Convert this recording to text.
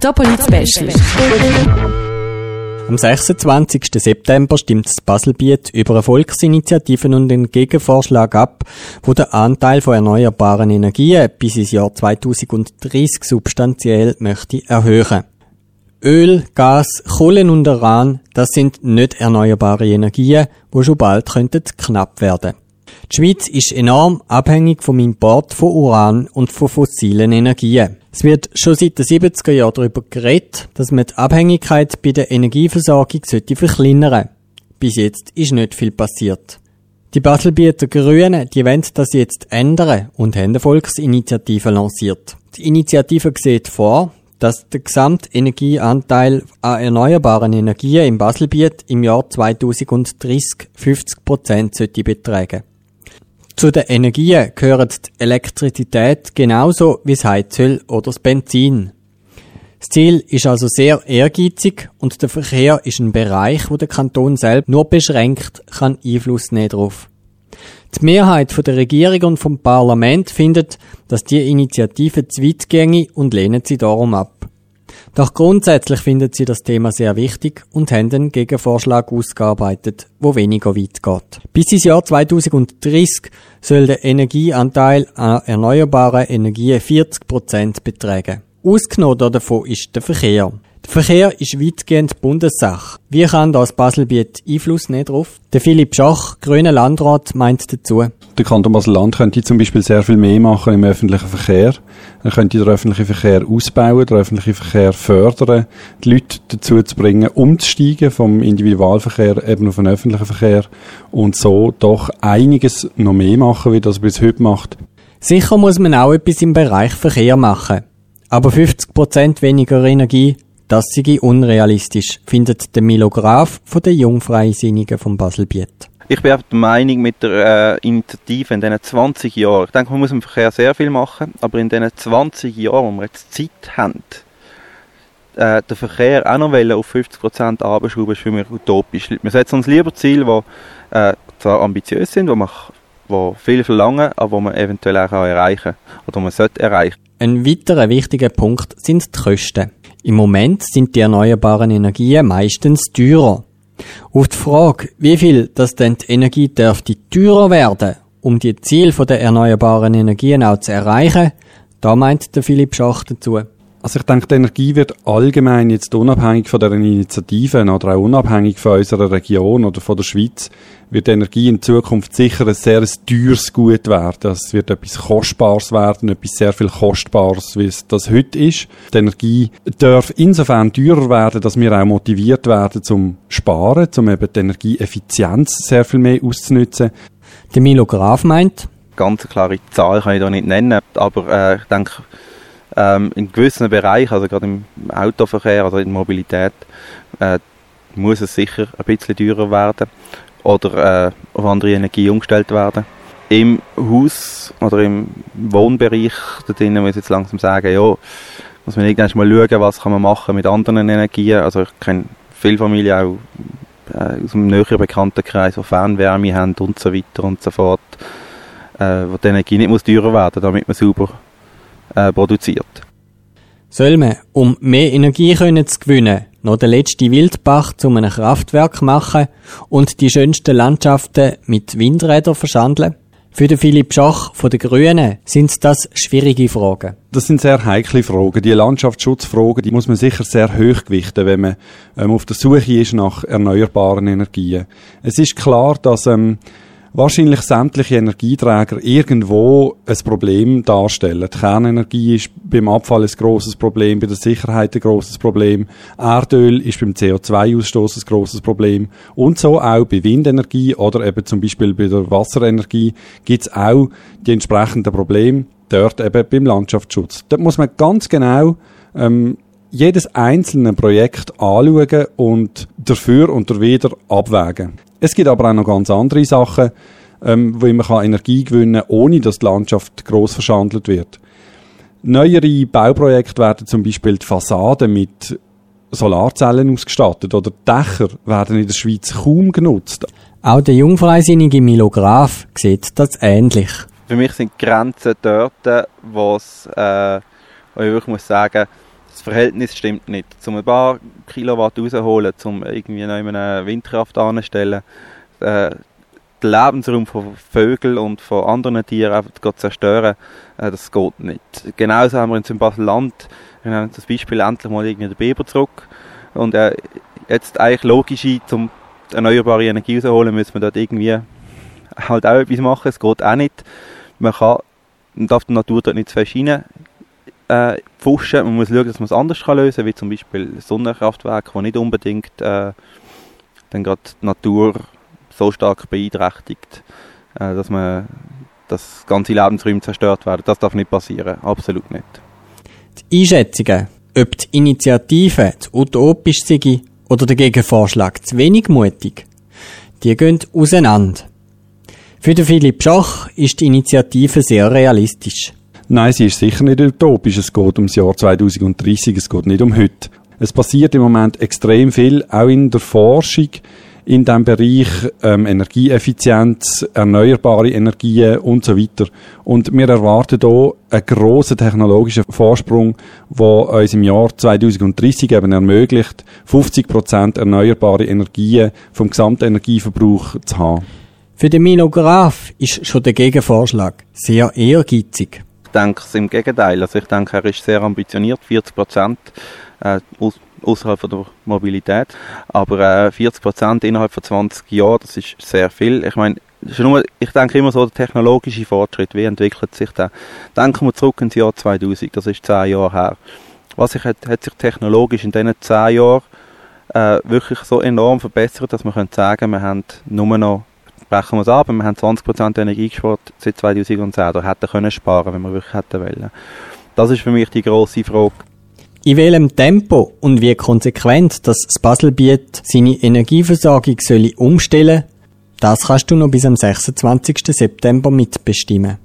Topolit Special. Am 26. September stimmt das Baselbiet über eine Volksinitiative und einen Gegenvorschlag ab, wo der Anteil von erneuerbaren Energien bis ins Jahr 2030 substanziell möchte erhöhen. Öl, Gas, Kohlen und Uran, das sind nicht erneuerbare Energien, wo schon bald könnten knapp werden. Die Schweiz ist enorm abhängig vom Import von Uran und von fossilen Energien. Es wird schon seit den 70er Jahren darüber geredet, dass man die Abhängigkeit bei der Energieversorgung sollte verkleinern. Bis jetzt ist nicht viel passiert. Die Baselbieter Grünen, die wollen das jetzt ändern und haben eine Volksinitiative lanciert. Die Initiative sieht vor, dass der Gesamtenergieanteil an erneuerbaren Energien im Baselbiet im Jahr 2030 50 Prozent sollte betragen. Zu den Energien gehören die Elektrizität genauso wie das Heizöl oder das Benzin. Das Ziel ist also sehr ehrgeizig und der Verkehr ist ein Bereich, wo der Kanton selbst nur beschränkt kann Einfluss nehmen drauf. Die Mehrheit der Regierung und vom Parlament findet, dass die Initiative zu weit ginge und lehnen sie darum ab. Doch grundsätzlich finden sie das Thema sehr wichtig und haben einen Gegenvorschlag ausgearbeitet, wo weniger weit geht. Bis ins Jahr 2030 soll der Energieanteil an erneuerbaren Energien 40 Prozent betragen. Ausgenommen davon ist der Verkehr. Der Verkehr ist weitgehend Bundessache. Wie kann das Baselbiet Einfluss nehmen drauf? Der Philipp Schach, grüner Landrat, meint dazu. Der Kanton Basel-Land könnte zum Beispiel sehr viel mehr machen im öffentlichen Verkehr. Er könnte den öffentlichen Verkehr ausbauen, den öffentlichen Verkehr fördern, die Leute dazu zu bringen, umzusteigen vom Individualverkehr eben auf den öffentlichen Verkehr und so doch einiges noch mehr machen, wie das bis heute macht. Sicher muss man auch etwas im Bereich Verkehr machen. Aber 50% weniger Energie das sei unrealistisch, findet der Milo Graf von den Jungfreisinnigen vom Baselbiet. Ich bin der Meinung, mit der äh, Initiative in diesen 20 Jahren, ich denke, man muss im Verkehr sehr viel machen, aber in diesen 20 Jahren, wo wir jetzt Zeit haben, äh, den Verkehr auch noch auf 50% abschrauben, ist für mich utopisch. Wir setzen uns lieber Ziele, die äh, zwar ambitiös sind, die wir die viel verlangen, aber die man eventuell auch erreichen kann oder man sollte erreichen. Ein weiterer wichtiger Punkt sind die Kosten. Im Moment sind die erneuerbaren Energien meistens teurer. Auf die Frage, wie viel das denn die Energie dürfte teurer werden, um die Ziele der erneuerbaren Energien auch zu erreichen, da meint der Philipp Schach dazu. Also ich denke, die Energie wird allgemein jetzt unabhängig von der Initiative oder auch unabhängig von unserer Region oder von der Schweiz, wird die Energie in Zukunft sicher ein sehr teures Gut werden. Es wird etwas Kostbares werden, etwas sehr viel Kostbares, wie es das heute ist. Die Energie darf insofern teurer werden, dass wir auch motiviert werden zum Sparen, um eben die Energieeffizienz sehr viel mehr auszunutzen. Der Milo Graf meint, ganz klare Zahl kann ich da nicht nennen, aber äh, ich denke, ähm, in gewissen Bereichen, also gerade im Autoverkehr oder in Mobilität, äh, muss es sicher ein bisschen teurer werden oder äh, auf andere Energie umgestellt werden. Im Haus oder im Wohnbereich, da drinnen muss ich jetzt langsam sagen, ja, muss man irgendwann mal schauen, was kann man machen mit anderen Energien. Also ich kenne viele Familien auch äh, aus einem näheren Bekanntenkreis, die Fernwärme haben und so weiter und so fort, äh, wo die Energie nicht muss teurer werden, damit man sauber äh, produziert. Soll man, um mehr Energie können zu gewinnen, noch den letzten Wildbach zu einem Kraftwerk machen und die schönsten Landschaften mit Windrädern verschandeln? Für den Philipp Schach von den Grünen sind das schwierige Fragen. Das sind sehr heikle Fragen. Die Landschaftsschutzfragen, die muss man sicher sehr hoch gewichten, wenn man ähm, auf der Suche ist nach erneuerbaren Energien. Es ist klar, dass ähm, wahrscheinlich sämtliche Energieträger irgendwo ein Problem darstellen. Die Kernenergie ist beim Abfall ein grosses Problem, bei der Sicherheit ein grosses Problem, Erdöl ist beim CO2-Ausstoß ein grosses Problem und so auch bei Windenergie oder eben zum Beispiel bei der Wasserenergie gibt es auch die entsprechenden Probleme, dort eben beim Landschaftsschutz. Dort muss man ganz genau ähm, jedes einzelne Projekt anschauen und dafür und dawider abwägen. Es gibt aber auch noch ganz andere Sachen, ähm, wo man kann Energie gewinnen kann, ohne dass die Landschaft gross verschandelt wird. Neuere Bauprojekte werden zum Beispiel die Fassaden mit Solarzellen ausgestattet oder Dächer werden in der Schweiz kaum genutzt. Auch der jungfreisinnige Milo Graf sieht das ähnlich. Für mich sind die Grenzen dort, wo es, äh, wo ich wirklich muss sagen, das Verhältnis stimmt nicht. Zum ein paar Kilowatt rausholen, zum irgendwie noch eine Windkraft anstellen, äh, den Lebensraum von Vögeln und von anderen Tieren einfach zu zerstören, äh, das geht nicht. Genauso haben wir in Basel-Land, wir haben das Beispiel endlich mal irgendwie den Biber zurück und äh, jetzt eigentlich logisch, um erneuerbare Energie rauszuholen, müssen wir dort irgendwie halt auch etwas machen, es geht auch nicht. Man kann, darf die Natur dort nicht zu fest äh, pfuschen, man muss schauen, dass man es anders kann lösen kann, wie zum Beispiel Sonnenkraftwerke, die nicht unbedingt äh, dann gerade die Natur so stark beeinträchtigt, äh, dass man das ganze Lebensräume zerstört werden. Das darf nicht passieren, absolut nicht. Die Einschätzungen, ob die Initiative zu utopisch sei oder der Gegenvorschlag zu wenig mutig, die gehen auseinander. Für den Philipp Schach ist die Initiative sehr realistisch. Nein, sie ist sicher nicht utopisch. Es geht ums Jahr 2030, es geht nicht um heute. Es passiert im Moment extrem viel, auch in der Forschung in dem Bereich ähm, Energieeffizienz, erneuerbare Energien und so weiter. Und wir erwarten hier einen grossen technologischen Vorsprung, der uns im Jahr 2030 eben ermöglicht, 50% erneuerbare Energien vom gesamten Energieverbrauch zu haben. Für den Mino Graf ist schon der Gegenvorschlag sehr ehrgeizig. Denke es im Gegenteil. Also ich denke, er ist sehr ambitioniert, 40 Prozent. Äh, außerhalb der Mobilität. Aber äh, 40 Prozent innerhalb von 20 Jahren, das ist sehr viel. Ich meine, ich denke immer so, der technologische Fortschritt, wie entwickelt sich der? Denken wir zurück ins Jahr 2000, das ist zehn Jahre her. Was sich hat, hat sich technologisch in diesen zehn Jahren äh, wirklich so enorm verbessert, dass man sagen, wir haben nur noch, brechen wir es ab, wir haben 20% Energie gespart seit 2010, da hätten können sparen, wenn wir wirklich hätten wollen. Das ist für mich die grosse Frage. In welchem Tempo und wie konsequent das Baselbiet seine Energieversorgung soll umstellen das kannst du noch bis am 26. September mitbestimmen.